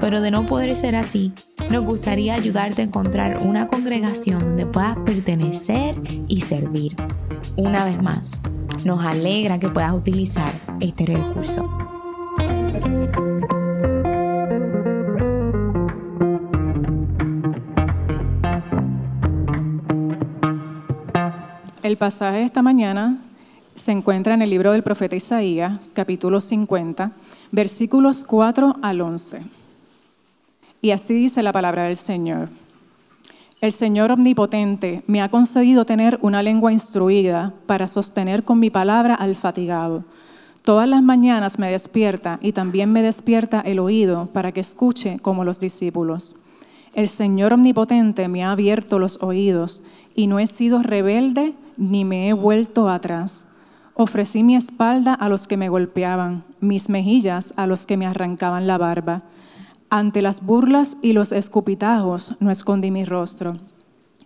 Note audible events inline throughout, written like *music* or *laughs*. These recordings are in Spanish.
pero de no poder ser así, nos gustaría ayudarte a encontrar una congregación donde puedas pertenecer y servir. Una vez más, nos alegra que puedas utilizar este recurso. El pasaje de esta mañana se encuentra en el libro del profeta Isaías, capítulo 50, versículos 4 al 11. Y así dice la palabra del Señor. El Señor omnipotente me ha concedido tener una lengua instruida para sostener con mi palabra al fatigado. Todas las mañanas me despierta y también me despierta el oído para que escuche como los discípulos. El Señor omnipotente me ha abierto los oídos y no he sido rebelde ni me he vuelto atrás. Ofrecí mi espalda a los que me golpeaban, mis mejillas a los que me arrancaban la barba. Ante las burlas y los escupitajos no escondí mi rostro.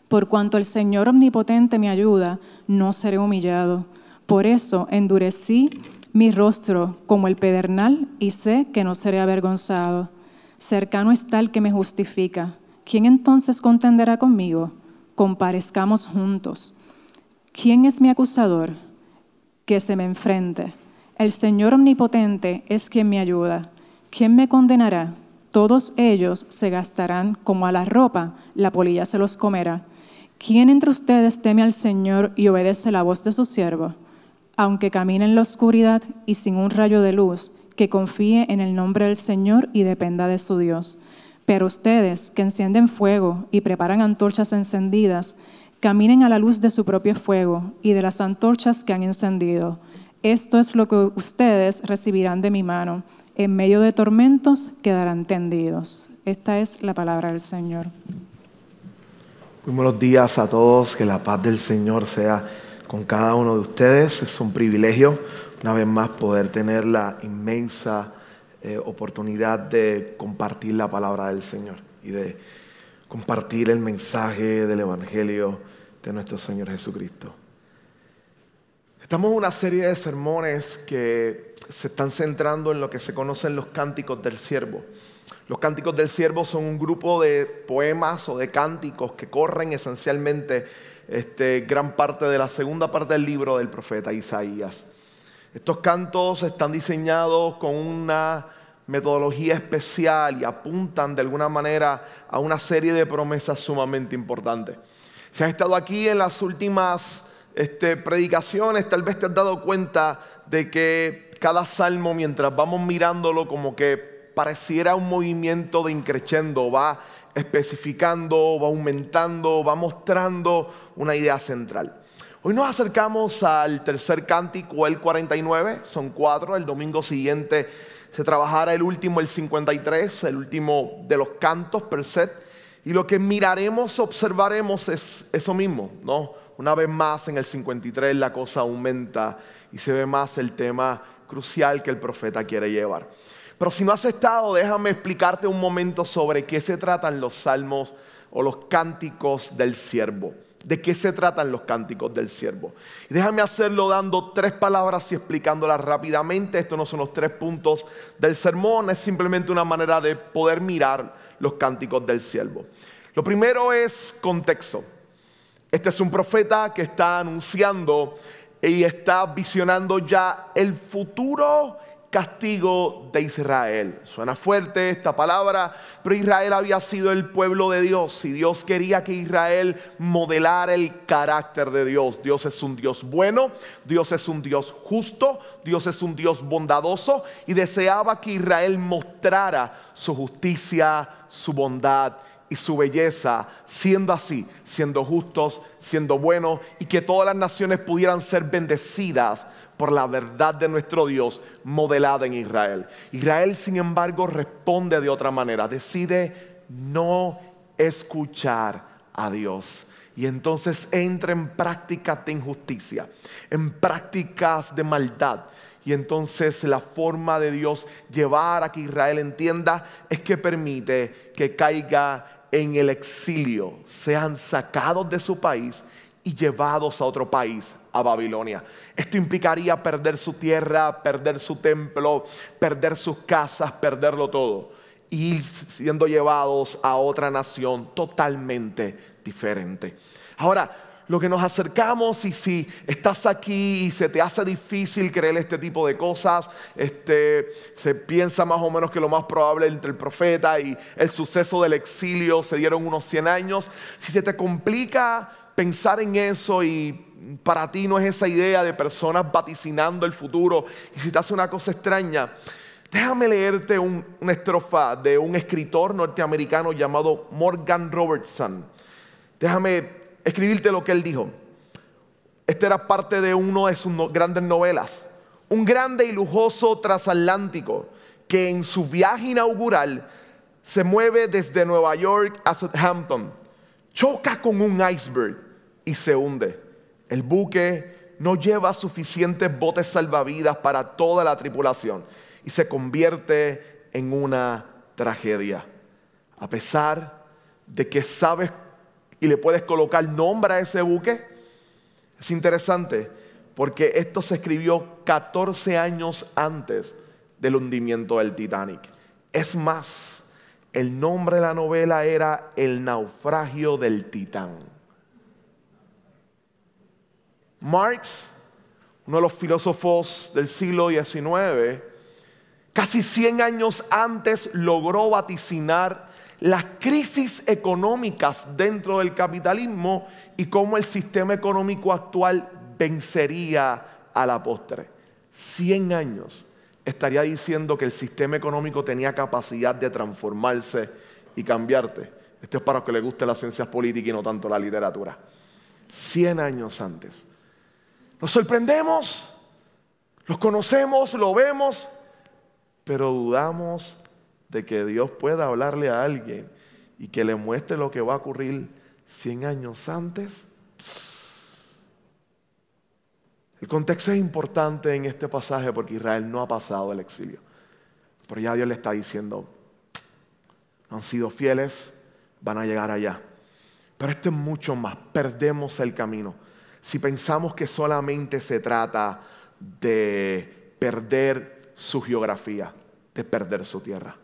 Por cuanto el Señor omnipotente me ayuda, no seré humillado. Por eso endurecí mi rostro como el pedernal y sé que no seré avergonzado. Cercano está el que me justifica. ¿Quién entonces contenderá conmigo? Comparezcamos juntos. ¿Quién es mi acusador? Que se me enfrente. El Señor omnipotente es quien me ayuda. ¿Quién me condenará? Todos ellos se gastarán como a la ropa, la polilla se los comerá. ¿Quién entre ustedes teme al Señor y obedece la voz de su siervo? Aunque camine en la oscuridad y sin un rayo de luz, que confíe en el nombre del Señor y dependa de su Dios. Pero ustedes que encienden fuego y preparan antorchas encendidas, caminen a la luz de su propio fuego y de las antorchas que han encendido. Esto es lo que ustedes recibirán de mi mano. En medio de tormentos quedarán tendidos. Esta es la palabra del Señor. Muy buenos días a todos, que la paz del Señor sea con cada uno de ustedes. Es un privilegio, una vez más, poder tener la inmensa eh, oportunidad de compartir la palabra del Señor y de compartir el mensaje del Evangelio de nuestro Señor Jesucristo. Estamos en una serie de sermones que se están centrando en lo que se conocen los cánticos del siervo. Los cánticos del siervo son un grupo de poemas o de cánticos que corren esencialmente este, gran parte de la segunda parte del libro del profeta Isaías. Estos cantos están diseñados con una metodología especial y apuntan de alguna manera a una serie de promesas sumamente importantes. Si has estado aquí en las últimas este, predicaciones, tal vez te has dado cuenta de que cada salmo, mientras vamos mirándolo, como que pareciera un movimiento de increchendo, va especificando, va aumentando, va mostrando una idea central. Hoy nos acercamos al tercer cántico, el 49, son cuatro, el domingo siguiente se trabajará el último, el 53, el último de los cantos per set. Y lo que miraremos, observaremos es eso mismo, ¿no? Una vez más en el 53 la cosa aumenta y se ve más el tema crucial que el profeta quiere llevar. Pero si no has estado, déjame explicarte un momento sobre qué se tratan los salmos o los cánticos del siervo. ¿De qué se tratan los cánticos del siervo? Y déjame hacerlo dando tres palabras y explicándolas rápidamente. Estos no son los tres puntos del sermón, es simplemente una manera de poder mirar los cánticos del siervo. Lo primero es contexto. Este es un profeta que está anunciando y está visionando ya el futuro castigo de Israel. Suena fuerte esta palabra, pero Israel había sido el pueblo de Dios y Dios quería que Israel modelara el carácter de Dios. Dios es un Dios bueno, Dios es un Dios justo, Dios es un Dios bondadoso y deseaba que Israel mostrara su justicia, su bondad y su belleza, siendo así, siendo justos, siendo buenos y que todas las naciones pudieran ser bendecidas por la verdad de nuestro Dios modelada en Israel. Israel, sin embargo, responde de otra manera, decide no escuchar a Dios. y entonces entra en prácticas de injusticia, en prácticas de maldad. Y entonces la forma de Dios llevar a que Israel entienda es que permite que caiga en el exilio, sean sacados de su país y llevados a otro país, a Babilonia. Esto implicaría perder su tierra, perder su templo, perder sus casas, perderlo todo. Y ir siendo llevados a otra nación totalmente diferente. Ahora, lo que nos acercamos y si estás aquí y se te hace difícil creer este tipo de cosas, este, se piensa más o menos que lo más probable entre el profeta y el suceso del exilio se dieron unos 100 años. Si se te complica pensar en eso y para ti no es esa idea de personas vaticinando el futuro y si te hace una cosa extraña, déjame leerte una estrofa de un escritor norteamericano llamado Morgan Robertson. Déjame escribirte lo que él dijo. Esta era parte de una de sus grandes novelas. Un grande y lujoso transatlántico que en su viaje inaugural se mueve desde Nueva York a Southampton, choca con un iceberg y se hunde. El buque no lleva suficientes botes salvavidas para toda la tripulación y se convierte en una tragedia. A pesar de que sabes y le puedes colocar nombre a ese buque. Es interesante porque esto se escribió 14 años antes del hundimiento del Titanic. Es más, el nombre de la novela era El naufragio del Titán. Marx, uno de los filósofos del siglo XIX, casi 100 años antes logró vaticinar las crisis económicas dentro del capitalismo y cómo el sistema económico actual vencería a la postre. 100 años estaría diciendo que el sistema económico tenía capacidad de transformarse y cambiarte. Esto es para los que les guste las ciencias políticas y no tanto la literatura. 100 años antes. Nos sorprendemos, los conocemos, lo vemos, pero dudamos de que Dios pueda hablarle a alguien y que le muestre lo que va a ocurrir 100 años antes. El contexto es importante en este pasaje porque Israel no ha pasado el exilio. Pero ya Dios le está diciendo, han sido fieles, van a llegar allá. Pero esto es mucho más, perdemos el camino. Si pensamos que solamente se trata de perder su geografía, de perder su tierra.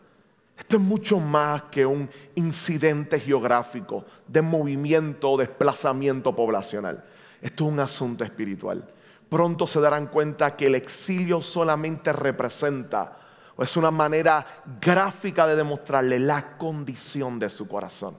Esto es mucho más que un incidente geográfico de movimiento o desplazamiento poblacional. Esto es un asunto espiritual. Pronto se darán cuenta que el exilio solamente representa o es una manera gráfica de demostrarle la condición de su corazón.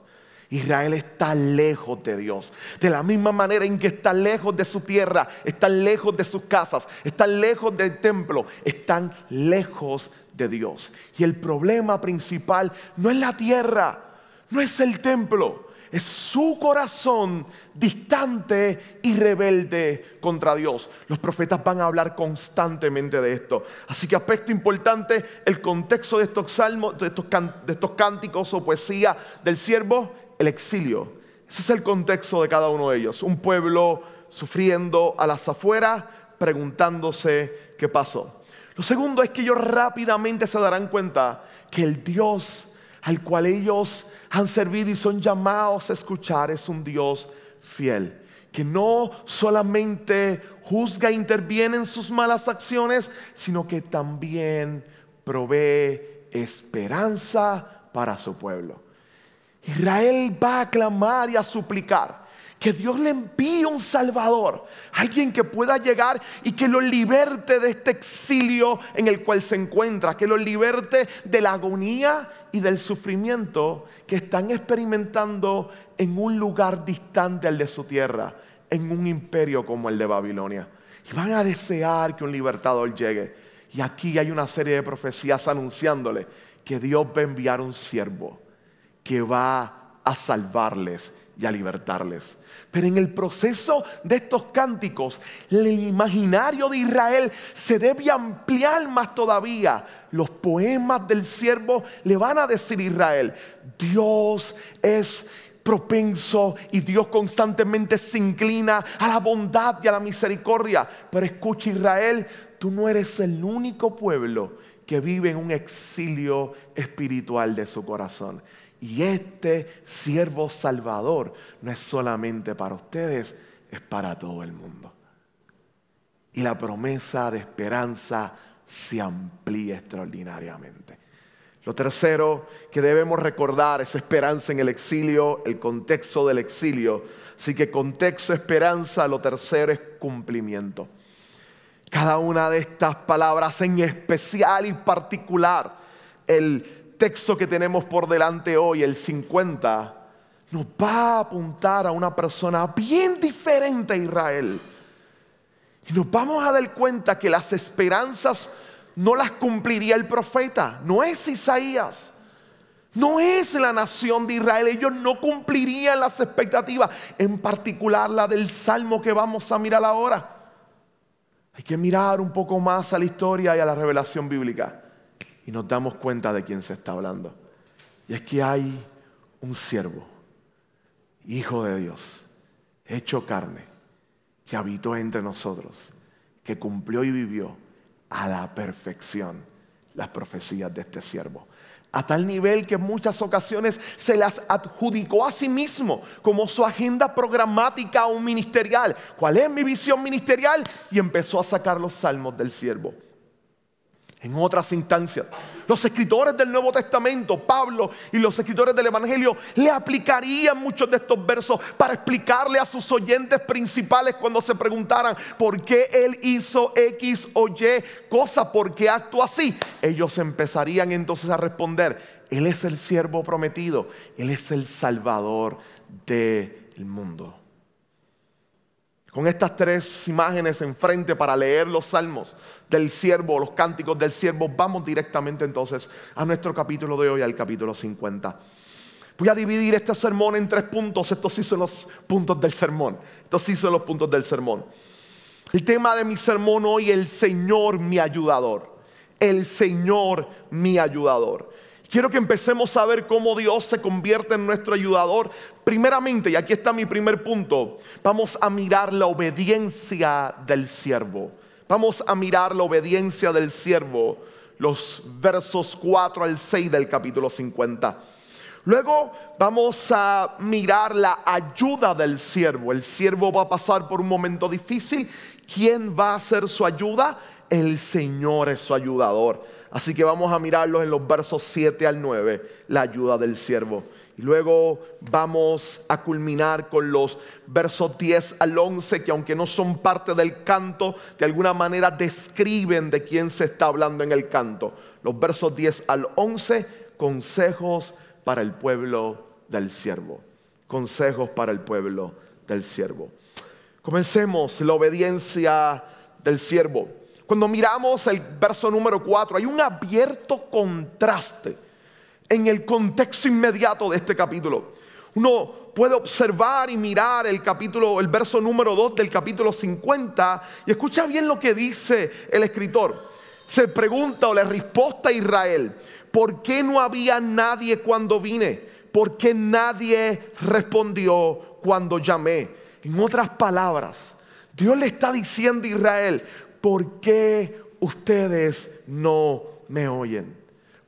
Israel está lejos de Dios. De la misma manera en que está lejos de su tierra, están lejos de sus casas, están lejos del templo, están lejos Dios. Y el problema principal no es la tierra, no es el templo, es su corazón distante y rebelde contra Dios. Los profetas van a hablar constantemente de esto. Así que aspecto importante, el contexto de estos salmos, de estos, de estos cánticos o poesía del siervo, el exilio. Ese es el contexto de cada uno de ellos. Un pueblo sufriendo a las afueras, preguntándose qué pasó. Lo segundo es que ellos rápidamente se darán cuenta que el Dios al cual ellos han servido y son llamados a escuchar es un Dios fiel, que no solamente juzga e interviene en sus malas acciones, sino que también provee esperanza para su pueblo. Israel va a clamar y a suplicar que Dios le envíe un Salvador, alguien que pueda llegar y que lo liberte de este exilio en el cual se encuentra, que lo liberte de la agonía y del sufrimiento que están experimentando en un lugar distante al de su tierra, en un imperio como el de Babilonia. Y van a desear que un libertador llegue. Y aquí hay una serie de profecías anunciándole que Dios va a enviar un siervo que va a salvarles y a libertarles. Pero en el proceso de estos cánticos, el imaginario de Israel se debe ampliar más todavía. Los poemas del siervo le van a decir a Israel, Dios es propenso y Dios constantemente se inclina a la bondad y a la misericordia. Pero escucha Israel, tú no eres el único pueblo que vive en un exilio espiritual de su corazón. Y este siervo salvador no es solamente para ustedes, es para todo el mundo. Y la promesa de esperanza se amplía extraordinariamente. Lo tercero que debemos recordar es esperanza en el exilio, el contexto del exilio. Así que contexto, esperanza, lo tercero es cumplimiento. Cada una de estas palabras en especial y particular, el texto que tenemos por delante hoy, el 50, nos va a apuntar a una persona bien diferente a Israel. Y nos vamos a dar cuenta que las esperanzas no las cumpliría el profeta, no es Isaías. No es la nación de Israel, ellos no cumplirían las expectativas, en particular la del salmo que vamos a mirar ahora. Hay que mirar un poco más a la historia y a la revelación bíblica y nos damos cuenta de quién se está hablando. Y es que hay un siervo, hijo de Dios, hecho carne, que habitó entre nosotros, que cumplió y vivió a la perfección las profecías de este siervo. A tal nivel que en muchas ocasiones se las adjudicó a sí mismo como su agenda programática o ministerial. ¿Cuál es mi visión ministerial? Y empezó a sacar los salmos del siervo en otras instancias. Los escritores del Nuevo Testamento, Pablo y los escritores del Evangelio, le aplicarían muchos de estos versos para explicarle a sus oyentes principales cuando se preguntaran por qué él hizo X o Y cosa, por qué actuó así. Ellos empezarían entonces a responder, Él es el siervo prometido, Él es el salvador del mundo. Con estas tres imágenes enfrente para leer los salmos del siervo, los cánticos del siervo, vamos directamente entonces a nuestro capítulo de hoy, al capítulo 50. Voy a dividir este sermón en tres puntos. Estos sí son los puntos del sermón. Estos sí son los puntos del sermón. El tema de mi sermón hoy, el Señor mi ayudador. El Señor mi ayudador. Quiero que empecemos a ver cómo Dios se convierte en nuestro ayudador. Primeramente, y aquí está mi primer punto, vamos a mirar la obediencia del siervo. Vamos a mirar la obediencia del siervo, los versos 4 al 6 del capítulo 50. Luego vamos a mirar la ayuda del siervo. El siervo va a pasar por un momento difícil. ¿Quién va a ser su ayuda? El Señor es su ayudador. Así que vamos a mirarlos en los versos 7 al 9, la ayuda del siervo. Y luego vamos a culminar con los versos 10 al 11, que aunque no son parte del canto, de alguna manera describen de quién se está hablando en el canto. Los versos 10 al 11, consejos para el pueblo del siervo. Consejos para el pueblo del siervo. Comencemos la obediencia del siervo. Cuando miramos el verso número 4, hay un abierto contraste en el contexto inmediato de este capítulo. Uno puede observar y mirar el capítulo, el verso número 2 del capítulo 50 y escucha bien lo que dice el escritor. Se pregunta o le respuesta a Israel, ¿por qué no había nadie cuando vine? ¿Por qué nadie respondió cuando llamé? En otras palabras, Dios le está diciendo a Israel, ¿por qué ustedes no me oyen?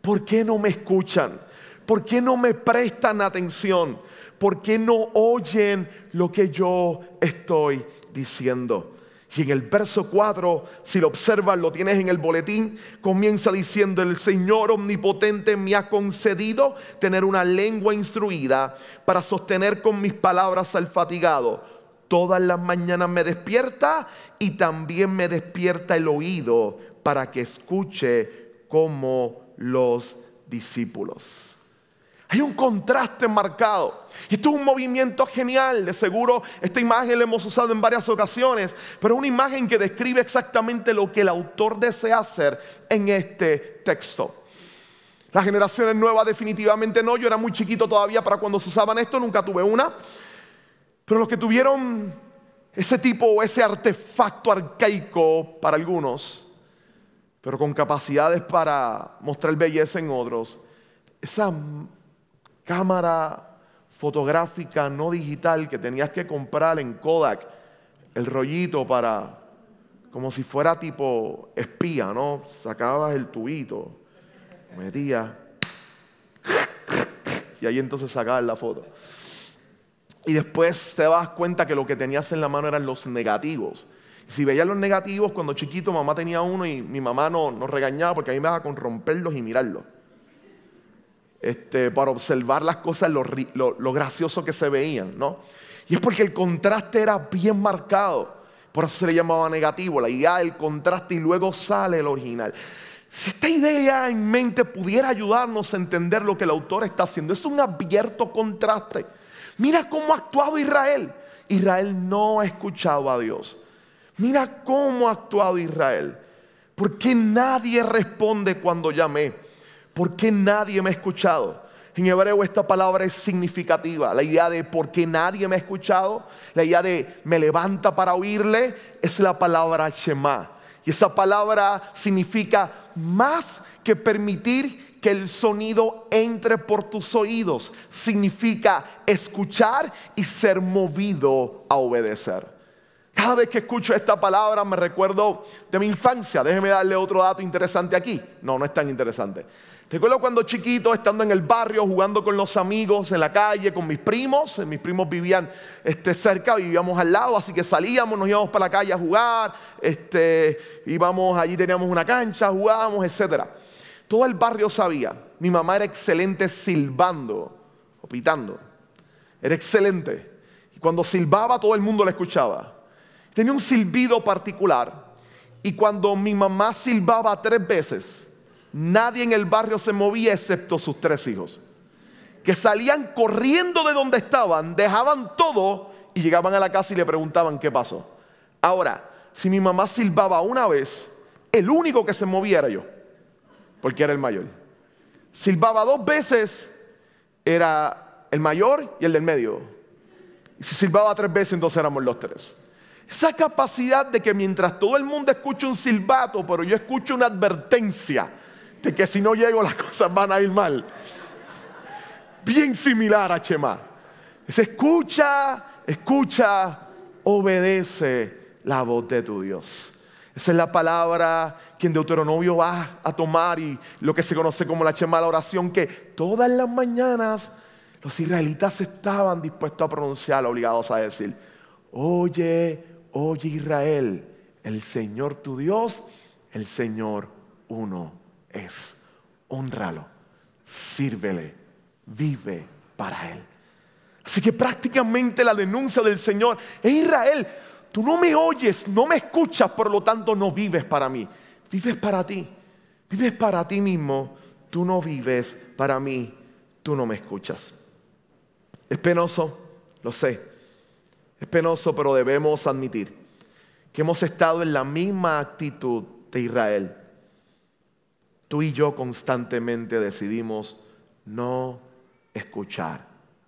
¿Por qué no me escuchan? ¿Por qué no me prestan atención? ¿Por qué no oyen lo que yo estoy diciendo? Y en el verso 4, si lo observas, lo tienes en el boletín, comienza diciendo, el Señor omnipotente me ha concedido tener una lengua instruida para sostener con mis palabras al fatigado. Todas las mañanas me despierta y también me despierta el oído para que escuche como los discípulos. Hay un contraste marcado. Y esto es un movimiento genial. De seguro esta imagen la hemos usado en varias ocasiones, pero es una imagen que describe exactamente lo que el autor desea hacer en este texto. Las generaciones nuevas definitivamente no. Yo era muy chiquito todavía para cuando se usaban esto, nunca tuve una. Pero los que tuvieron ese tipo o ese artefacto arcaico para algunos, pero con capacidades para mostrar belleza en otros, esa cámara fotográfica no digital que tenías que comprar en Kodak, el rollito para, como si fuera tipo espía, ¿no? Sacabas el tubito, metías, y ahí entonces sacabas la foto. Y después te das cuenta que lo que tenías en la mano eran los negativos. Si veías los negativos, cuando chiquito mamá tenía uno y mi mamá nos no regañaba porque a mí me daba con romperlos y mirarlos. Este, para observar las cosas, lo, lo, gracioso que se veían, ¿no? Y es porque el contraste era bien marcado, por eso se le llamaba negativo, la idea del contraste y luego sale el original. Si esta idea en mente pudiera ayudarnos a entender lo que el autor está haciendo, es un abierto contraste. Mira cómo ha actuado Israel. Israel no ha escuchado a Dios. Mira cómo ha actuado Israel. ¿Por qué nadie responde cuando llamé? ¿Por qué nadie me ha escuchado? En hebreo esta palabra es significativa. La idea de por qué nadie me ha escuchado, la idea de me levanta para oírle, es la palabra Shema. Y esa palabra significa más que permitir que el sonido entre por tus oídos. Significa escuchar y ser movido a obedecer. Cada vez que escucho esta palabra me recuerdo de mi infancia. Déjeme darle otro dato interesante aquí. No, no es tan interesante. Recuerdo cuando chiquito, estando en el barrio, jugando con los amigos en la calle, con mis primos. Mis primos vivían este, cerca, vivíamos al lado, así que salíamos, nos íbamos para la calle a jugar. Este, íbamos, allí teníamos una cancha, jugábamos, etc. Todo el barrio sabía. Mi mamá era excelente silbando o pitando. Era excelente. Y cuando silbaba, todo el mundo la escuchaba. Tenía un silbido particular. Y cuando mi mamá silbaba tres veces, nadie en el barrio se movía excepto sus tres hijos, que salían corriendo de donde estaban, dejaban todo y llegaban a la casa y le preguntaban qué pasó. Ahora, si mi mamá silbaba una vez, el único que se movía era yo, porque era el mayor. Silbaba dos veces, era el mayor y el del medio. Y si silbaba tres veces, entonces éramos los tres. Esa capacidad de que mientras todo el mundo escucha un silbato, pero yo escucho una advertencia de que si no llego las *laughs* cosas van a ir mal. Bien similar a Chema. Se escucha, escucha, obedece la voz de tu Dios. Esa es la palabra que en Deuteronomio va a tomar y lo que se conoce como la Chema, la oración que todas las mañanas los israelitas estaban dispuestos a pronunciar, obligados a decir, oye, oye Israel, el Señor tu Dios, el Señor uno es honralo, sírvele, vive para Él. Así que prácticamente la denuncia del Señor es Israel, tú no me oyes, no me escuchas, por lo tanto no vives para mí, vives para ti, vives para ti mismo, tú no vives para mí, tú no me escuchas. Es penoso, lo sé, es penoso, pero debemos admitir que hemos estado en la misma actitud de Israel tú y yo constantemente decidimos no escuchar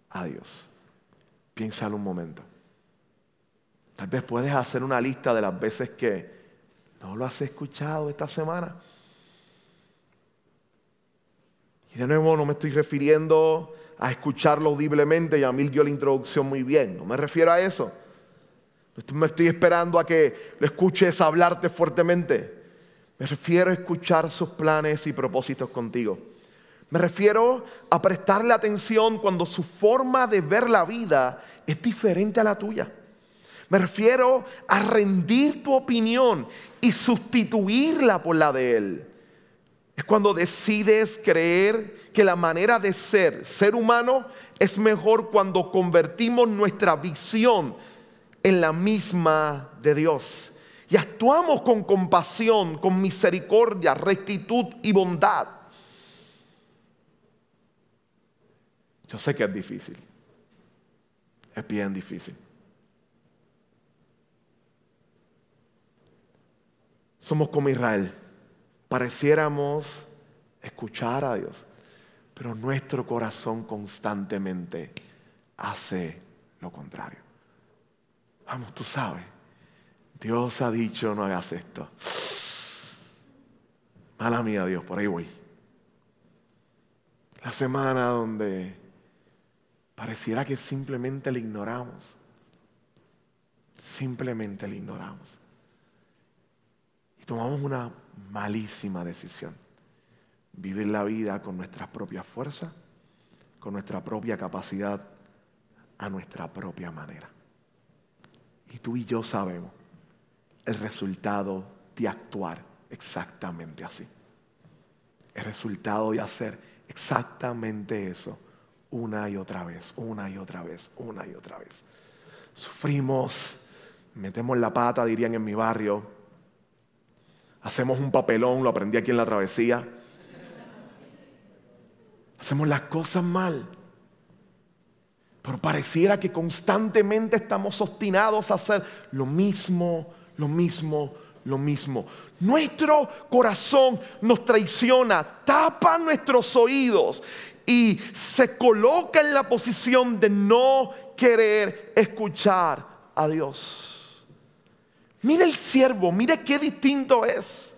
a Dios. Piénsalo un momento. Tal vez puedes hacer una lista de las veces que no lo has escuchado esta semana. Y de nuevo no me estoy refiriendo a escucharlo audiblemente, y a mí dio la introducción muy bien, no me refiero a eso. Me estoy esperando a que lo escuches hablarte fuertemente. Me refiero a escuchar sus planes y propósitos contigo. Me refiero a prestarle atención cuando su forma de ver la vida es diferente a la tuya. Me refiero a rendir tu opinión y sustituirla por la de Él. Es cuando decides creer que la manera de ser, ser humano, es mejor cuando convertimos nuestra visión en la misma de Dios y actuamos con compasión, con misericordia, rectitud y bondad. Yo sé que es difícil. Es bien difícil. Somos como Israel. Pareciéramos escuchar a Dios, pero nuestro corazón constantemente hace lo contrario. Vamos, tú sabes. Dios ha dicho, no hagas esto. Mala mía, Dios, por ahí voy. La semana donde pareciera que simplemente le ignoramos. Simplemente le ignoramos. Y tomamos una malísima decisión. Vivir la vida con nuestras propias fuerzas, con nuestra propia capacidad, a nuestra propia manera. Y tú y yo sabemos el resultado de actuar exactamente así. El resultado de hacer exactamente eso una y otra vez, una y otra vez, una y otra vez. Sufrimos, metemos la pata, dirían en mi barrio, hacemos un papelón, lo aprendí aquí en la travesía. Hacemos las cosas mal. Pero pareciera que constantemente estamos obstinados a hacer lo mismo, lo mismo, lo mismo. Nuestro corazón nos traiciona, tapa nuestros oídos y se coloca en la posición de no querer escuchar a Dios. Mire el siervo, mire qué distinto es.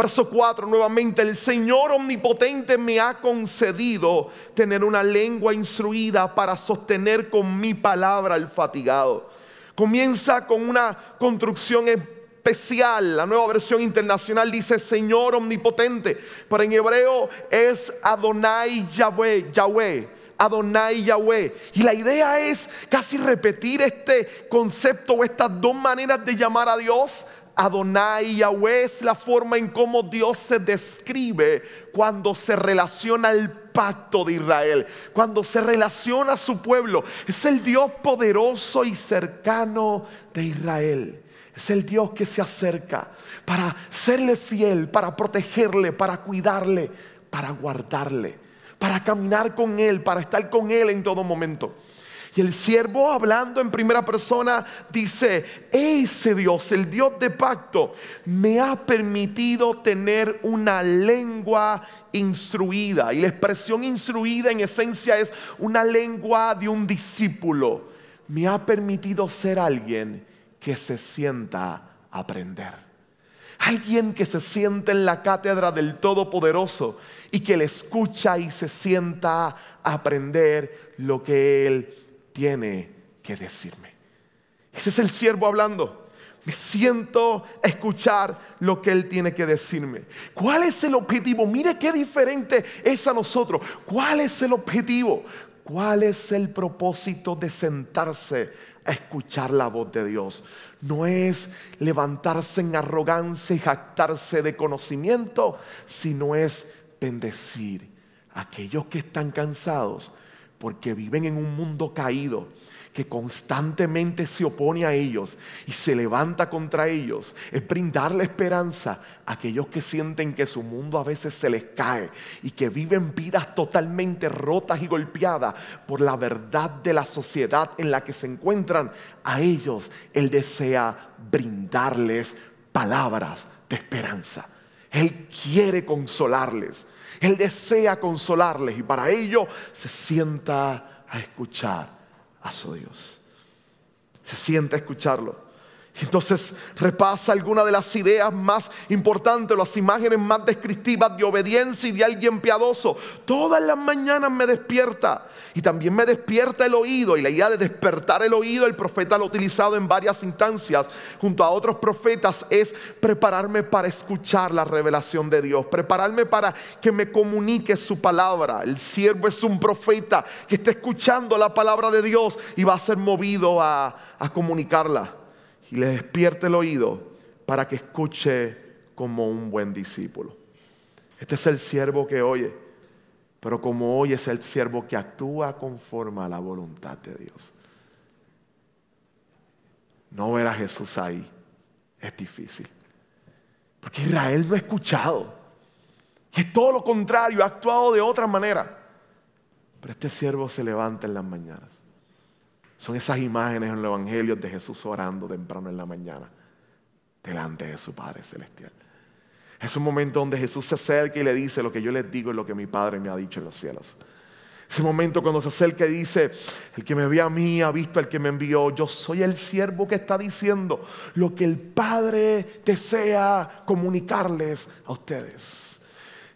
Verso 4 nuevamente, el Señor omnipotente me ha concedido tener una lengua instruida para sostener con mi palabra al fatigado. Comienza con una construcción especial. La nueva versión internacional dice Señor omnipotente, pero en hebreo es Adonai Yahweh, Yahweh. Adonai Yahweh. Y la idea es casi repetir este concepto o estas dos maneras de llamar a Dios. Adonai Yahweh es la forma en cómo Dios se describe cuando se relaciona al pacto de Israel, cuando se relaciona a su pueblo. Es el Dios poderoso y cercano de Israel. Es el Dios que se acerca para serle fiel, para protegerle, para cuidarle, para guardarle, para caminar con Él, para estar con Él en todo momento. Y el siervo hablando en primera persona dice, ese Dios, el Dios de pacto, me ha permitido tener una lengua instruida. Y la expresión instruida en esencia es una lengua de un discípulo. Me ha permitido ser alguien que se sienta aprender. Alguien que se siente en la cátedra del Todopoderoso y que le escucha y se sienta aprender lo que Él tiene que decirme. Ese es el siervo hablando. Me siento escuchar lo que Él tiene que decirme. ¿Cuál es el objetivo? Mire qué diferente es a nosotros. ¿Cuál es el objetivo? ¿Cuál es el propósito de sentarse a escuchar la voz de Dios. No es levantarse en arrogancia y jactarse de conocimiento, sino es bendecir a aquellos que están cansados porque viven en un mundo caído que constantemente se opone a ellos y se levanta contra ellos, es brindarle esperanza a aquellos que sienten que su mundo a veces se les cae y que viven vidas totalmente rotas y golpeadas por la verdad de la sociedad en la que se encuentran. A ellos Él desea brindarles palabras de esperanza. Él quiere consolarles. Él desea consolarles y para ello se sienta a escuchar a su Dios. Se siente a escucharlo. Entonces repasa algunas de las ideas más importantes, las imágenes más descriptivas de obediencia y de alguien piadoso. Todas las mañanas me despierta y también me despierta el oído. Y la idea de despertar el oído, el profeta lo ha utilizado en varias instancias junto a otros profetas, es prepararme para escuchar la revelación de Dios, prepararme para que me comunique su palabra. El siervo es un profeta que está escuchando la palabra de Dios y va a ser movido a comunicarla y le despierte el oído para que escuche como un buen discípulo. Este es el siervo que oye, pero como oye es el siervo que actúa conforme a la voluntad de Dios. No ver a Jesús ahí es difícil, porque Israel no ha escuchado. Y es todo lo contrario, ha actuado de otra manera. Pero este siervo se levanta en las mañanas son esas imágenes en los evangelios de Jesús orando temprano en la mañana delante de su Padre Celestial. Es un momento donde Jesús se acerca y le dice lo que yo les digo es lo que mi Padre me ha dicho en los cielos. Ese momento cuando se acerca y dice, el que me ve a mí ha visto al que me envió. Yo soy el siervo que está diciendo lo que el Padre desea comunicarles a ustedes.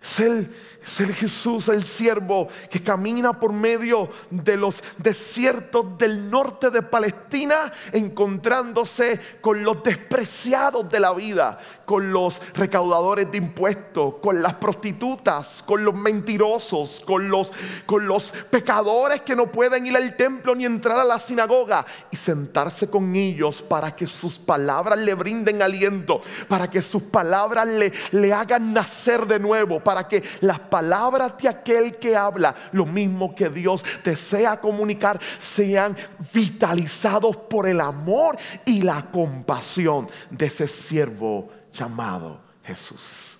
Es el, Es el Jesús, el siervo, que camina por medio de los desiertos del norte de Palestina, encontrándose con los despreciados de la vida, con los recaudadores de impuestos, con las prostitutas, con los mentirosos, con los, con los pecadores que no pueden ir al templo ni entrar a la sinagoga y sentarse con ellos para que sus palabras le brinden aliento, para que sus palabras le, le hagan nacer de nuevo, para que las palabras de aquel que habla, lo mismo que Dios desea comunicar, sean vitalizados por el amor y la compasión de ese siervo llamado Jesús.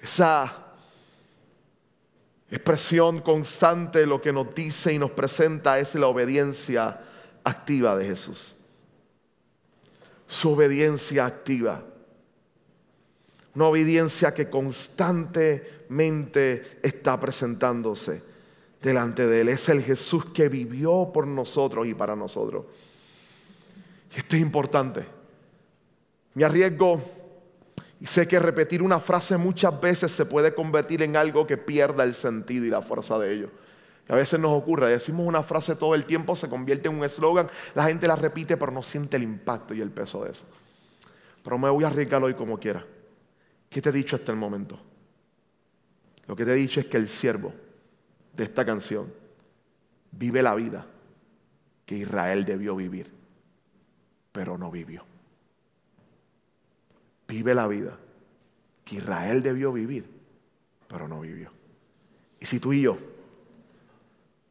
Esa expresión constante lo que nos dice y nos presenta es la obediencia activa de Jesús. Su obediencia activa. Una obediencia que constantemente está presentándose delante de Él. Es el Jesús que vivió por nosotros y para nosotros. Y esto es importante. Me arriesgo y sé que repetir una frase muchas veces se puede convertir en algo que pierda el sentido y la fuerza de ello. a veces nos ocurre, decimos una frase todo el tiempo, se convierte en un eslogan, la gente la repite pero no siente el impacto y el peso de eso. Pero me voy a arriesgar hoy como quiera. ¿Qué te he dicho hasta el momento? Lo que te he dicho es que el siervo de esta canción vive la vida que Israel debió vivir, pero no vivió vive la vida que Israel debió vivir, pero no vivió. Y si tú y yo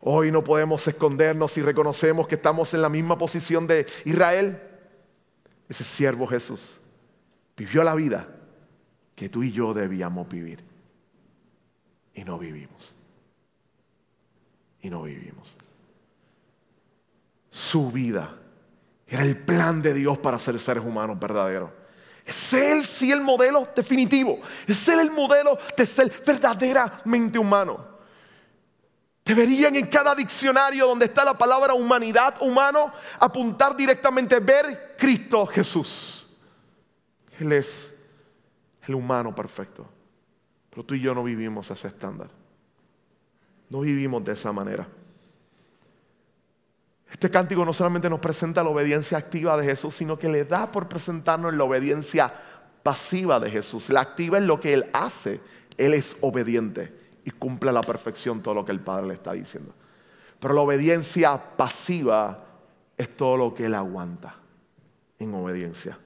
hoy no podemos escondernos y reconocemos que estamos en la misma posición de Israel, ese siervo Jesús vivió la vida que tú y yo debíamos vivir. Y no vivimos. Y no vivimos. Su vida era el plan de Dios para ser seres humanos verdaderos. Es Él sí el modelo definitivo. Es Él el modelo de ser verdaderamente humano. Deberían en cada diccionario donde está la palabra humanidad, humano, apuntar directamente, ver Cristo Jesús. Él es el humano perfecto. Pero tú y yo no vivimos ese estándar. No vivimos de esa manera. Este cántico no solamente nos presenta la obediencia activa de Jesús, sino que le da por presentarnos la obediencia pasiva de Jesús. La activa es lo que Él hace. Él es obediente y cumple a la perfección todo lo que el Padre le está diciendo. Pero la obediencia pasiva es todo lo que Él aguanta en obediencia.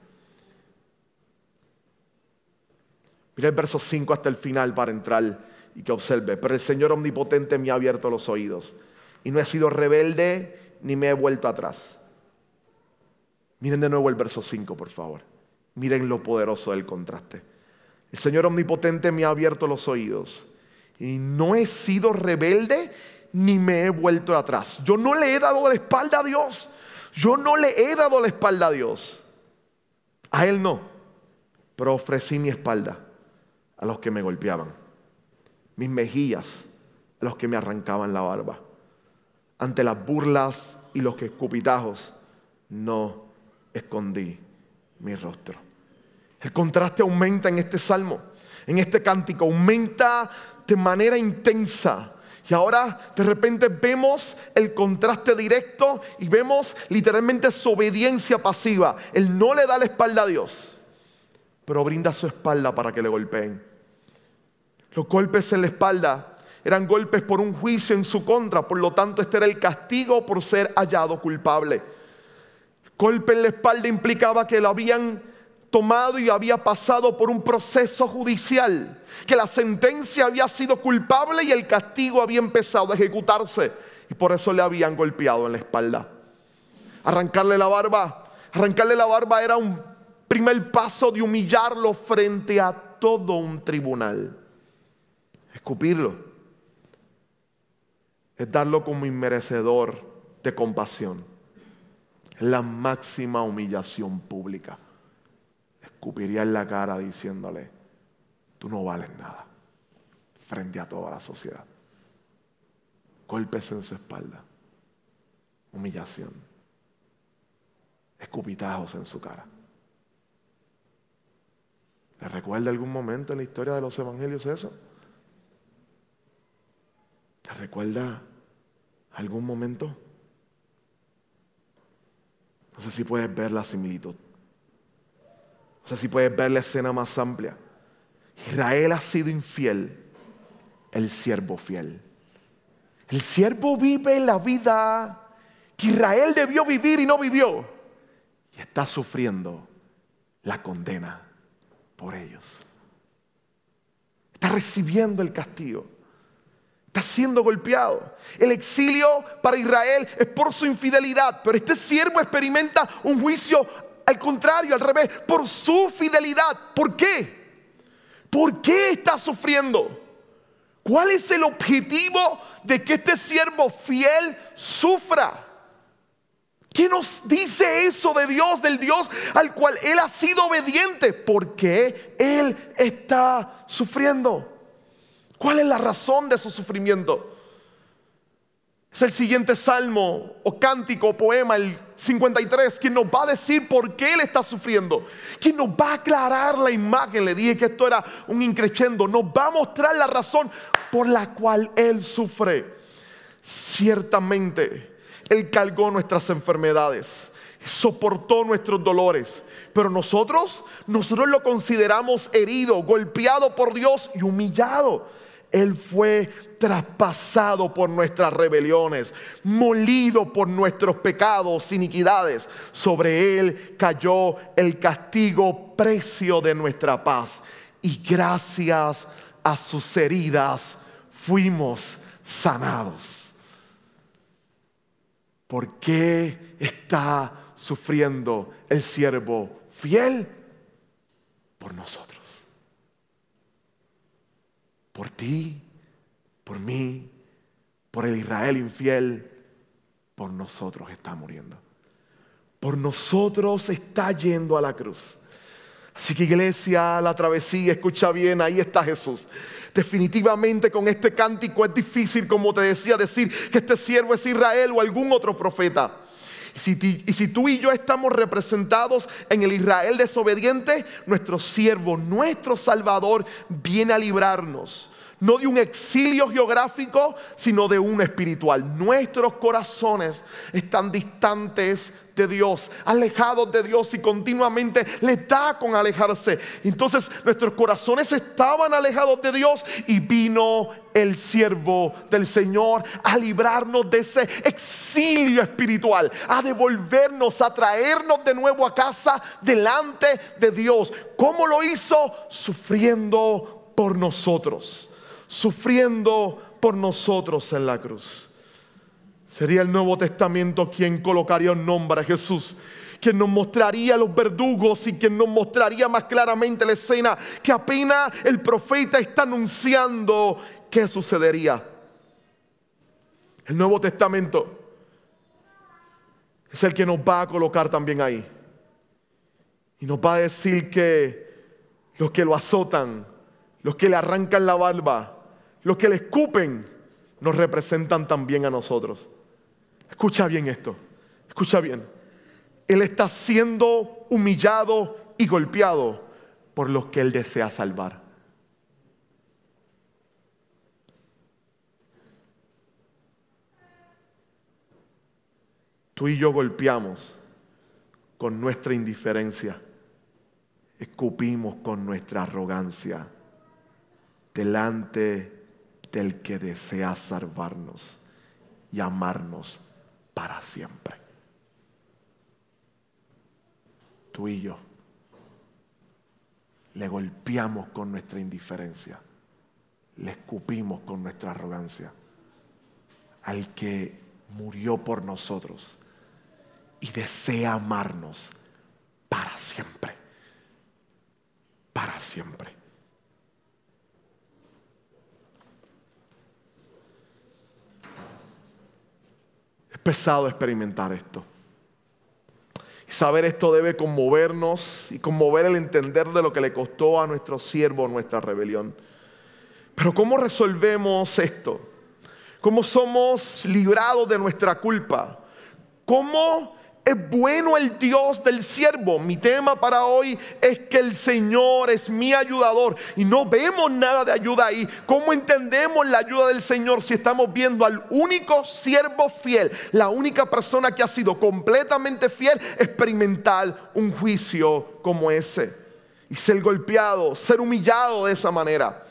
Mira el verso 5 hasta el final para entrar y que observe. Pero el Señor omnipotente me ha abierto los oídos y no he sido rebelde ni me he vuelto atrás. Miren de nuevo el verso 5, por favor. Miren lo poderoso del contraste. El Señor omnipotente me ha abierto los oídos y no he sido rebelde ni me he vuelto atrás. Yo no le he dado la espalda a Dios. Yo no le he dado la espalda a Dios. A Él no. Pero ofrecí mi espalda a los que me golpeaban. Mis mejillas a los que me arrancaban la barba ante las burlas y los escupitajos, no escondí mi rostro. El contraste aumenta en este salmo, en este cántico, aumenta de manera intensa. Y ahora de repente vemos el contraste directo y vemos literalmente su obediencia pasiva. Él no le da la espalda a Dios, pero brinda su espalda para que le golpeen. Los golpes en la espalda eran golpes por un juicio en su contra, por lo tanto este era el castigo por ser hallado culpable. Golpe en la espalda implicaba que lo habían tomado y había pasado por un proceso judicial, que la sentencia había sido culpable y el castigo había empezado a ejecutarse y por eso le habían golpeado en la espalda. Arrancarle la barba, arrancarle la barba era un primer paso de humillarlo frente a todo un tribunal. Escupirlo es darlo como inmerecedor de compasión. La máxima humillación pública. Escupiría en la cara diciéndole, tú no vales nada, frente a toda la sociedad. Golpes en su espalda, humillación, escupitajos en su cara. ¿Le recuerda algún momento en la historia de los evangelios eso? ¿Le recuerda algún momento? No sé si puedes ver la similitud. No sé si puedes ver la escena más amplia. Israel ha sido infiel, el siervo fiel. El siervo vive la vida que Israel debió vivir y no vivió. Y está sufriendo la condena por ellos. Está recibiendo el castigo. Está siendo golpeado. El exilio para Israel es por su infidelidad, pero este siervo experimenta un juicio al contrario, al revés, por su fidelidad. ¿Por qué? ¿Por qué está sufriendo? ¿Cuál es el objetivo de que este siervo fiel sufra? ¿Qué nos dice eso de Dios, del Dios al cual Él ha sido obediente? Porque Él está sufriendo. ¿Cuál es la razón de su sufrimiento? Es el siguiente salmo o cántico o poema, el 53, quien nos va a decir por qué Él está sufriendo. Quien nos va a aclarar la imagen. Le dije que esto era un increchendo. Nos va a mostrar la razón por la cual Él sufre. Ciertamente, Él cargó nuestras enfermedades, soportó nuestros dolores. Pero nosotros, nosotros lo consideramos herido, golpeado por Dios y humillado. Él fue traspasado por nuestras rebeliones, molido por nuestros pecados, iniquidades. Sobre Él cayó el castigo precio de nuestra paz. Y gracias a sus heridas fuimos sanados. ¿Por qué está sufriendo el siervo fiel? Por nosotros por ti, por mí, por el Israel infiel, por nosotros está muriendo. Por nosotros está yendo a la cruz. Así que iglesia, la travesía, escucha bien, ahí está Jesús. Definitivamente con este cántico es difícil, como te decía, decir que este siervo es Israel o algún otro profeta. Y si, tú y yo estamos representados en el Israel desobediente, nuestro siervo, nuestro Salvador, viene a librarnos. No de un exilio geográfico, sino de un espiritual. Nuestros corazones están distantes Dios, alejados de Dios y continuamente les da con alejarse. Entonces nuestros corazones estaban alejados de Dios y vino el siervo del Señor a librarnos de ese exilio espiritual, a devolvernos, a traernos de nuevo a casa delante de Dios. ¿Cómo lo hizo? Sufriendo por nosotros, sufriendo por nosotros en la cruz. Sería el Nuevo Testamento quien colocaría un nombre a Jesús, quien nos mostraría los verdugos y quien nos mostraría más claramente la escena que apenas el profeta está anunciando qué sucedería. El Nuevo Testamento es el que nos va a colocar también ahí. Y nos va a decir que los que lo azotan, los que le arrancan la barba, los que le escupen, nos representan también a nosotros. Escucha bien esto, escucha bien. Él está siendo humillado y golpeado por los que Él desea salvar. Tú y yo golpeamos con nuestra indiferencia, escupimos con nuestra arrogancia delante del que desea salvarnos y amarnos para siempre. Tú y yo le golpeamos con nuestra indiferencia, le escupimos con nuestra arrogancia al que murió por nosotros y desea amarnos para siempre, para siempre. Pesado experimentar esto. Y saber esto debe conmovernos y conmover el entender de lo que le costó a nuestro siervo nuestra rebelión. Pero ¿cómo resolvemos esto? ¿Cómo somos librados de nuestra culpa? ¿Cómo es bueno el Dios del siervo. Mi tema para hoy es que el Señor es mi ayudador y no vemos nada de ayuda ahí. ¿Cómo entendemos la ayuda del Señor si estamos viendo al único siervo fiel, la única persona que ha sido completamente fiel, experimentar un juicio como ese y ser golpeado, ser humillado de esa manera?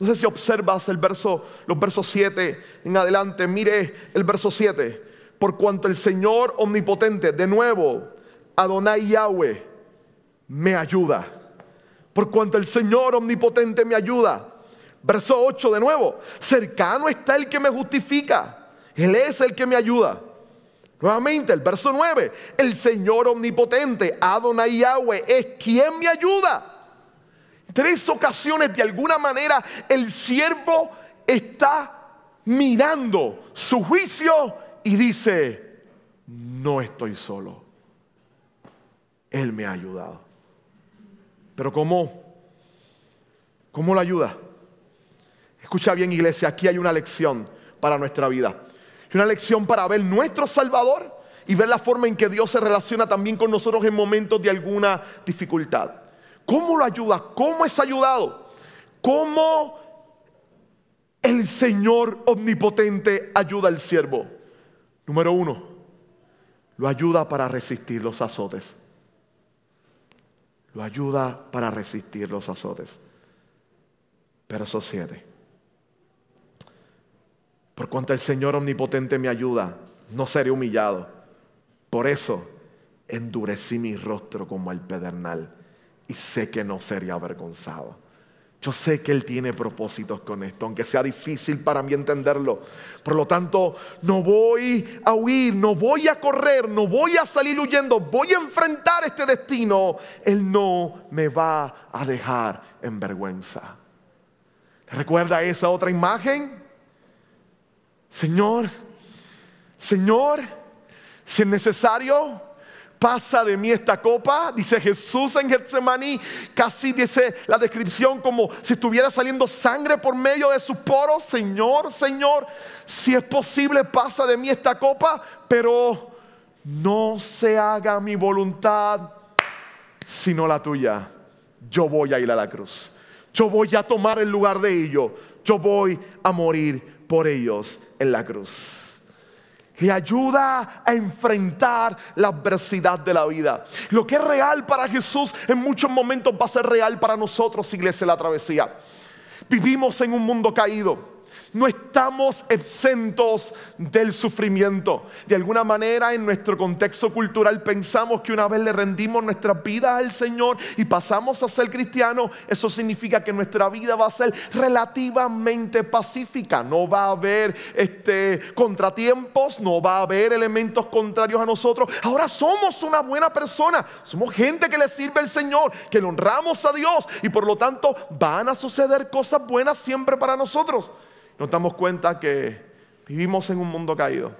No sé si observas el verso, los versos 7 en adelante. Mire el verso 7. Por cuanto el Señor omnipotente, de nuevo, Adonai Yahweh, me ayuda. Por cuanto el Señor omnipotente me ayuda. Verso 8 de nuevo. Cercano está el que me justifica. Él es el que me ayuda. Nuevamente, el verso 9. El Señor omnipotente, Adonai Yahweh, es quien me ayuda tres ocasiones de alguna manera el siervo está mirando su juicio y dice, no estoy solo. Él me ha ayudado. Pero ¿cómo? ¿Cómo lo ayuda? Escucha bien iglesia, aquí hay una lección para nuestra vida. Una lección para ver nuestro Salvador y ver la forma en que Dios se relaciona también con nosotros en momentos de alguna dificultad. ¿Cómo lo ayuda? ¿Cómo es ayudado? ¿Cómo el Señor omnipotente ayuda al siervo? Número uno, lo ayuda para resistir los azotes. Lo ayuda para resistir los azotes. Verso 7. Por cuanto el Señor omnipotente me ayuda, no seré humillado. Por eso endurecí mi rostro como el pedernal y sé que no sería avergonzado. Yo sé que Él tiene propósitos con esto, aunque sea difícil para mí entenderlo. Por lo tanto, no voy a huir, no voy a correr, no voy a salir huyendo, voy a enfrentar este destino. Él no me va a dejar en vergüenza. ¿Recuerda esa otra imagen? Señor, Señor, si es necesario, pasa de mí esta copa, dice Jesús en Getsemaní, casi dice la descripción como si estuviera saliendo sangre por medio de sus poros, Señor, Señor, si es posible pasa de mí esta copa, pero no se haga mi voluntad sino la tuya. Yo voy a ir a la cruz. Yo voy a tomar el lugar de ellos. Yo voy a morir por ellos en la cruz le ayuda a enfrentar la adversidad de la vida. Lo que es real para Jesús en muchos momentos va a ser real para nosotros, iglesia, la travesía. Vivimos en un mundo caído no estamos exentos del sufrimiento. De alguna manera en nuestro contexto cultural pensamos que una vez le rendimos nuestra vida al Señor y pasamos a ser cristianos, eso significa que nuestra vida va a ser relativamente pacífica. No va a haber este, contratiempos, no va a haber elementos contrarios a nosotros. Ahora somos una buena persona, somos gente que le sirve al Señor, que le honramos a Dios y por lo tanto van a suceder cosas buenas siempre para nosotros nos damos cuenta que vivimos en un mundo caído,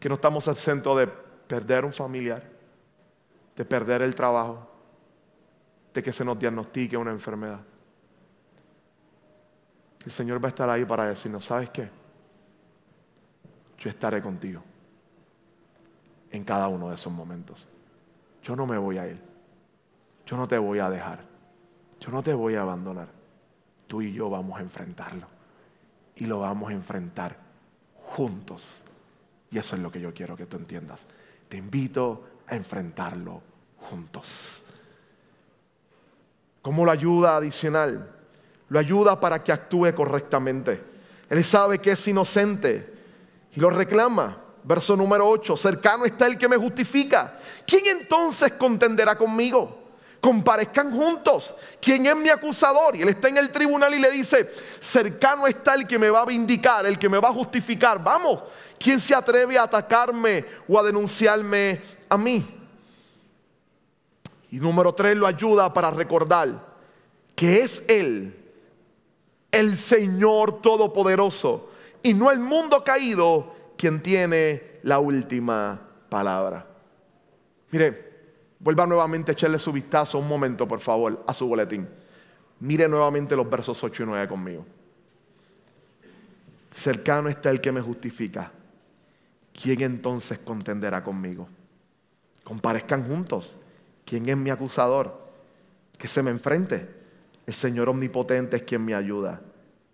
que no estamos exentos de perder un familiar, de perder el trabajo, de que se nos diagnostique una enfermedad. El Señor va a estar ahí para decirnos, ¿sabes qué? Yo estaré contigo en cada uno de esos momentos. Yo no me voy a ir. Yo no te voy a dejar. Yo no te voy a abandonar. Tú y yo vamos a enfrentarlo y lo vamos a enfrentar juntos. Y eso es lo que yo quiero que tú entiendas. Te invito a enfrentarlo juntos. ¿Cómo lo ayuda adicional? Lo ayuda para que actúe correctamente. Él sabe que es inocente y lo reclama. Verso número 8, cercano está el que me justifica. ¿Quién entonces contenderá conmigo? Comparezcan juntos. ¿Quién es mi acusador? Y él está en el tribunal y le dice, cercano está el que me va a vindicar, el que me va a justificar. Vamos, ¿quién se atreve a atacarme o a denunciarme a mí? Y número tres lo ayuda para recordar que es Él, el Señor Todopoderoso, y no el mundo caído quien tiene la última palabra. Mire, Vuelva nuevamente a echarle su vistazo un momento, por favor, a su boletín. Mire nuevamente los versos 8 y 9 conmigo. Cercano está el que me justifica. ¿Quién entonces contenderá conmigo? Comparezcan juntos. ¿Quién es mi acusador? Que se me enfrente. El Señor omnipotente es quien me ayuda.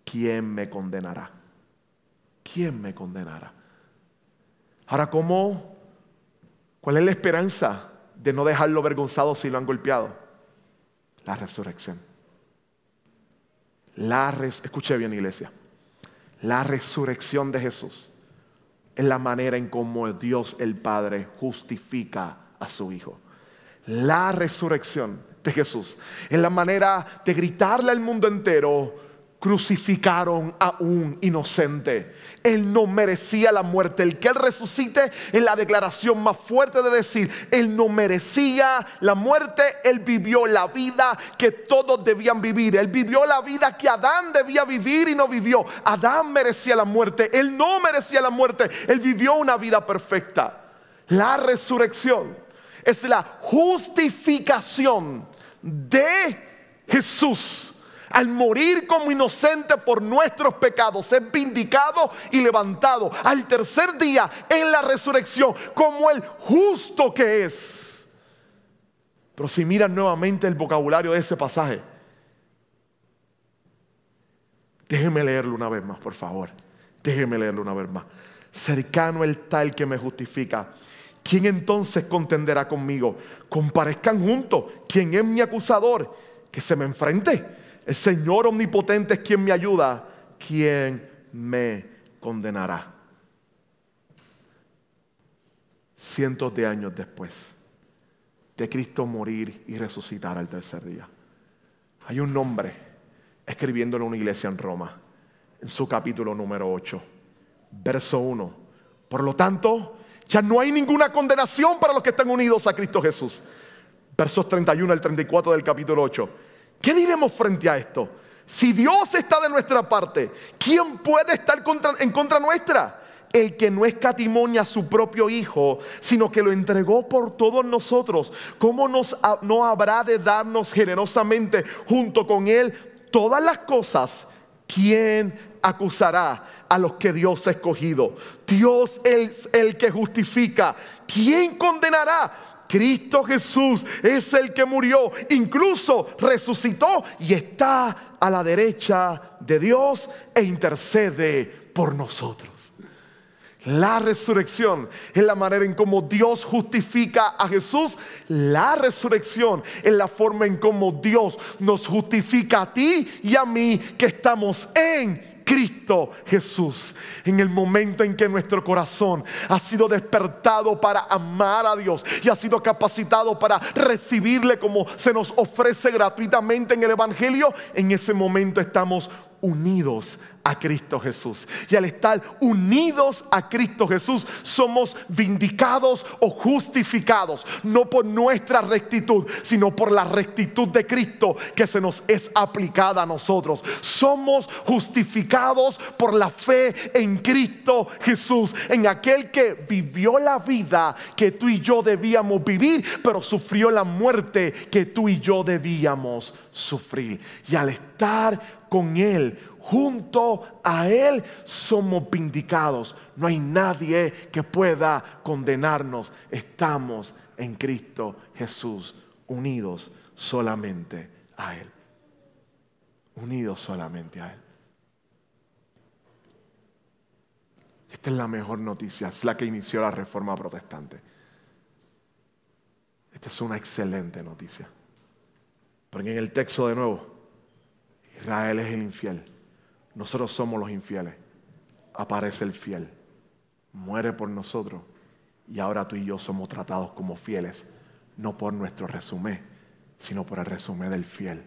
¿Quién me condenará? ¿Quién me condenará? Ahora, ¿cómo? ¿Cuál es la esperanza de no dejarlo avergonzado si lo han golpeado? La resurrección. La escuche bien, iglesia. La resurrección de Jesús es la manera en cómo Dios el Padre justifica a su Hijo. La resurrección de Jesús es la manera de gritarle al mundo entero, crucificaron a un inocente. Él no merecía la muerte. El que Él resucite es la declaración más fuerte de decir, Él no merecía la muerte, Él vivió la vida que todos debían vivir. Él vivió la vida que Adán debía vivir y no vivió. Adán merecía la muerte, Él no merecía la muerte, Él vivió una vida perfecta. La resurrección es la justificación de Jesús al morir como inocente por nuestros pecados, es vindicado y levantado al tercer día en la resurrección como el justo que es. Pero si miran nuevamente el vocabulario de ese pasaje, déjenme leerlo una vez más, por favor. Déjenme leerlo una vez más. Cercano el tal que me justifica. ¿Quién entonces contenderá conmigo? Comparezcan juntos. ¿Quién es mi acusador? Que se me enfrente. El Señor omnipotente es quien me ayuda, quien me condenará. Cientos de años después de Cristo morir y resucitar al tercer día. Hay un nombre escribiendo en una iglesia en Roma, en su capítulo número 8, verso 1. Por lo tanto, ya no hay ninguna condenación para los que están unidos a Cristo Jesús. Versos 31 al 34 del capítulo 8. ¿Qué diremos frente a esto? Si Dios está de nuestra parte, ¿quién puede estar en contra nuestra? El que no escatimonia a su propio Hijo, sino que lo entregó por todos nosotros, ¿cómo nos, no habrá de darnos generosamente junto con Él todas las cosas? ¿Quién acusará a los que Dios ha escogido? Dios es el que justifica. ¿Quién condenará? Cristo Jesús es el que murió, incluso resucitó y está a la derecha de Dios e intercede por nosotros. La resurrección es la manera en cómo Dios justifica a Jesús. La resurrección es la forma en cómo Dios nos justifica a ti y a mí que estamos en Cristo Jesús. En el momento en que nuestro corazón ha sido despertado para amar a Dios y ha sido capacitado para recibirle como se nos ofrece gratuitamente en el Evangelio, en ese momento estamos unidos a Cristo Jesús. Y al estar unidos a Cristo Jesús, somos vindicados o justificados, no por nuestra rectitud, sino por la rectitud de Cristo que se nos es aplicada a nosotros. Somos justificados por la fe en Cristo Jesús, en aquel que vivió la vida que tú y yo debíamos vivir, pero sufrió la muerte que tú y yo debíamos sufrir. Y al estar con Él, junto a Él somos vindicados. No hay nadie que pueda condenarnos. Estamos en Cristo Jesús, unidos solamente a Él. Unidos solamente a Él. Esta es la mejor noticia, es la que inició la reforma protestante. Esta es una excelente noticia. Porque en el texto de nuevo, Israel es el infiel. Nosotros somos los infieles. Aparece el fiel. Muere por nosotros. Y ahora tú y yo somos tratados como fieles. No por nuestro resumen, sino por el resumen del fiel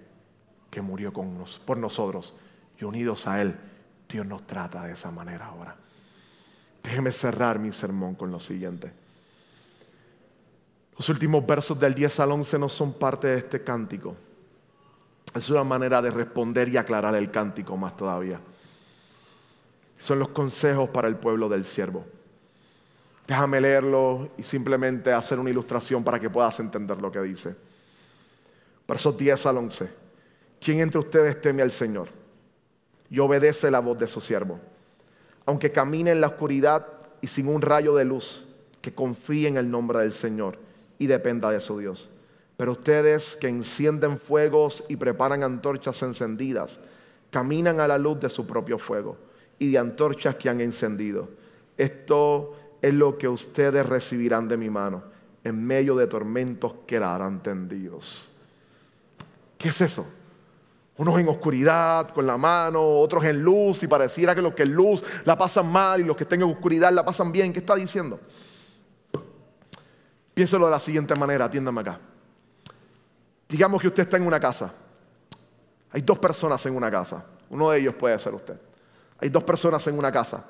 que murió por nosotros. Y unidos a Él, Dios nos trata de esa manera ahora. Déjeme cerrar mi sermón con lo siguiente. Los últimos versos del 10 al 11 no son parte de este cántico. Es una manera de responder y aclarar el cántico más todavía. Son los consejos para el pueblo del siervo. Déjame leerlo y simplemente hacer una ilustración para que puedas entender lo que dice. Versos 10 al 11. ¿Quién entre ustedes teme al Señor y obedece la voz de su siervo? Aunque camine en la oscuridad y sin un rayo de luz, que confíe en el nombre del Señor y dependa de su Dios. Pero ustedes que encienden fuegos y preparan antorchas encendidas, caminan a la luz de su propio fuego y de antorchas que han encendido. Esto es lo que ustedes recibirán de mi mano en medio de tormentos que quedarán tendidos. ¿Qué es eso? Unos en oscuridad con la mano, otros en luz y pareciera que los que en luz la pasan mal y los que estén en oscuridad la pasan bien. ¿Qué está diciendo? Piénselo de la siguiente manera, atiéndame acá. Digamos que usted está en una casa. Hay dos personas en una casa. Uno de ellos puede ser usted. Hay dos personas en una casa.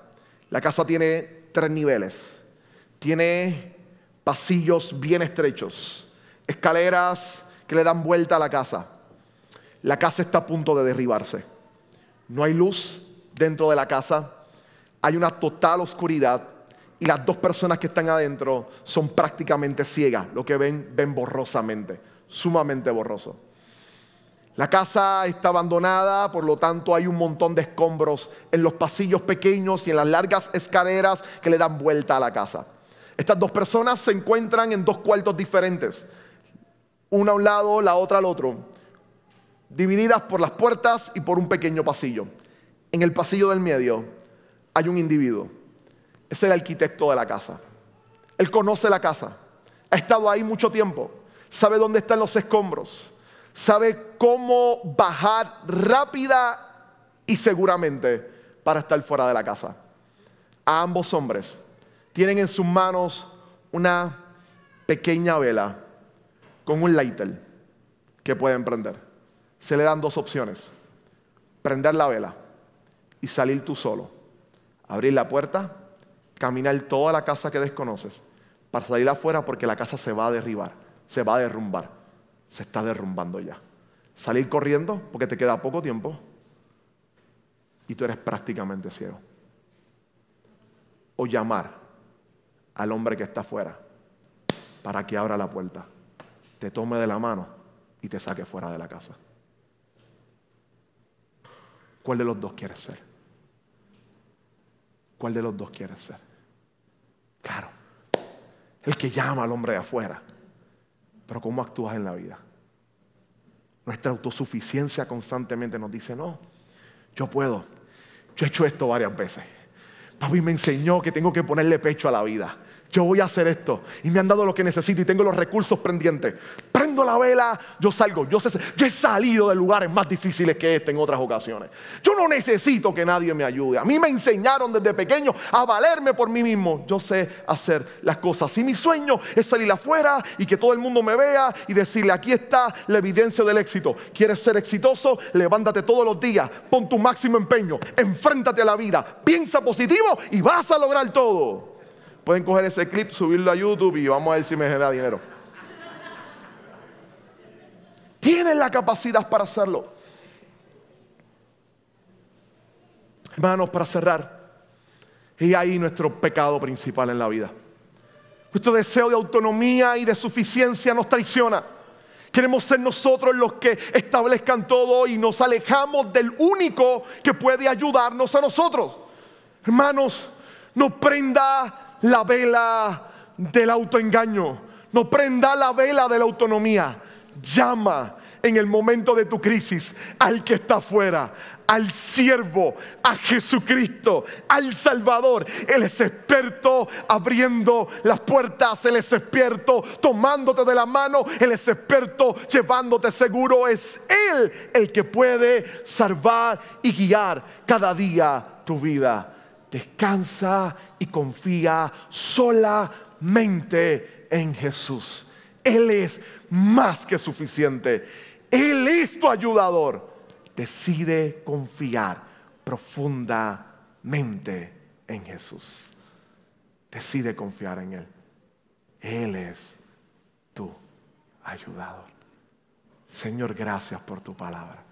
La casa tiene tres niveles. Tiene pasillos bien estrechos, escaleras que le dan vuelta a la casa. La casa está a punto de derribarse. No hay luz dentro de la casa. Hay una total oscuridad y las dos personas que están adentro son prácticamente ciegas. Lo que ven, ven borrosamente, sumamente borroso. La casa está abandonada, por lo tanto hay un montón de escombros en los pasillos pequeños y en las largas escaleras que le dan vuelta a la casa. Estas dos personas se encuentran en dos cuartos diferentes, una a un lado, la otra al otro, divididas por las puertas y por un pequeño pasillo. En el pasillo del medio hay un individuo, es el arquitecto de la casa. Él conoce la casa, ha estado ahí mucho tiempo, sabe dónde están los escombros sabe cómo bajar rápida y seguramente para estar fuera de la casa. A ambos hombres tienen en sus manos una pequeña vela con un lighter que pueden prender. Se le dan dos opciones. Prender la vela y salir tú solo. Abrir la puerta, caminar toda la casa que desconoces para salir afuera porque la casa se va a derribar, se va a derrumbar se está derrumbando ya. Salir corriendo porque te queda poco tiempo y tú eres prácticamente ciego. O llamar al hombre que está afuera para que abra la puerta, te tome de la mano y te saque fuera de la casa. ¿Cuál de los dos quieres ser? ¿Cuál de los dos quieres ser? Claro, el que llama al hombre de afuera pero ¿cómo actúas en la vida? Nuestra autosuficiencia constantemente nos dice, no, yo puedo. Yo he hecho esto varias veces. Papi me enseñó que tengo que ponerle pecho a la vida yo voy a hacer esto. Y me han dado lo que necesito y tengo los recursos pendientes. Prendo la vela, yo salgo. Yo, yo, he salido de lugares más difíciles que este en otras ocasiones. Yo no necesito que nadie me ayude. A mí me enseñaron desde pequeño a valerme por mí mismo. Yo sé hacer las cosas. Y mi sueño es salir afuera y que todo el mundo me vea y decirle, aquí está la evidencia del éxito. ¿Quieres ser exitoso? Levántate todos los días. Pon tu máximo empeño. Enfréntate a la vida. Piensa positivo y vas a lograr todo. Pueden coger ese clip, subirlo a YouTube y vamos a ver si me genera dinero. Tienen la capacidad para hacerlo. Hermanos, para cerrar, y ahí nuestro pecado principal en la vida. Nuestro deseo de autonomía y de suficiencia nos traiciona. Queremos ser nosotros los que establezcan todo y nos alejamos del único que puede ayudarnos a nosotros. Hermanos, no prenda la vela del autoengaño, no prenda la vela de la autonomía. Llama en el momento de tu crisis al que está afuera, al siervo, a Jesucristo, al Salvador. Él es experto abriendo las puertas, Él es experto tomándote de la mano, Él es experto llevándote seguro. Es Él el que puede salvar y guiar cada día tu vida. Descansa y confía solamente en Jesús. Él es más que suficiente. Él es tu ayudador. Decide confiar profundamente en Jesús. Decide confiar en Él. Él es tu ayudador. Señor, gracias por tu palabra.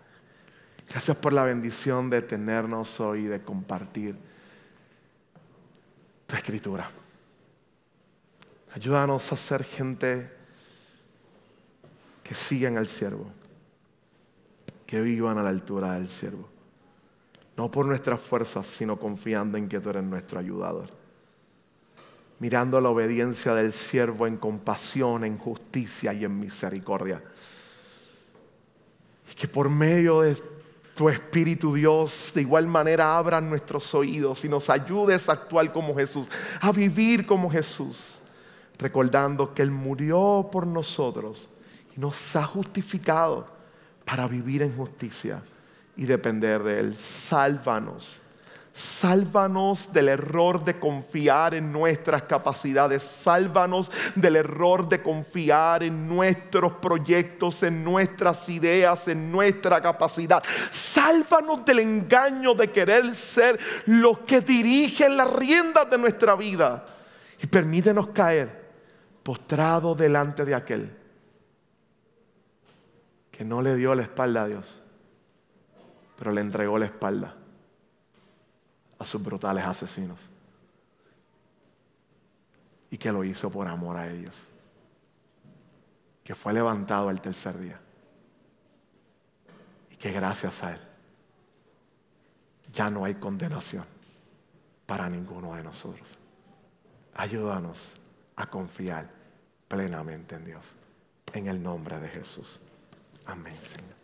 Gracias por la bendición de tenernos hoy de compartir tu escritura. Ayúdanos a ser gente que sigan al siervo, que vivan a la altura del siervo. No por nuestras fuerzas, sino confiando en que tú eres nuestro ayudador. mirando la obediencia del siervo en compasión, en justicia y en misericordia. Y que por medio de tu Espíritu Dios de igual manera abran nuestros oídos y nos ayudes a actuar como Jesús, a vivir como Jesús, recordando que Él murió por nosotros y nos ha justificado para vivir en justicia y depender de Él. Sálvanos Sálvanos del error de confiar en nuestras capacidades. Sálvanos del error de confiar en nuestros proyectos, en nuestras ideas, en nuestra capacidad. Sálvanos del engaño de querer ser los que dirigen las riendas de nuestra vida. Y permítenos caer postrado delante de aquel que no le dio la espalda a Dios, pero le entregó la espalda a sus brutales asesinos. Y que lo hizo por amor a ellos. Que fue levantado el tercer día. Y que gracias a Él ya no hay condenación para ninguno de nosotros. Ayúdanos a confiar plenamente en Dios. En el nombre de Jesús. Amén, Señor.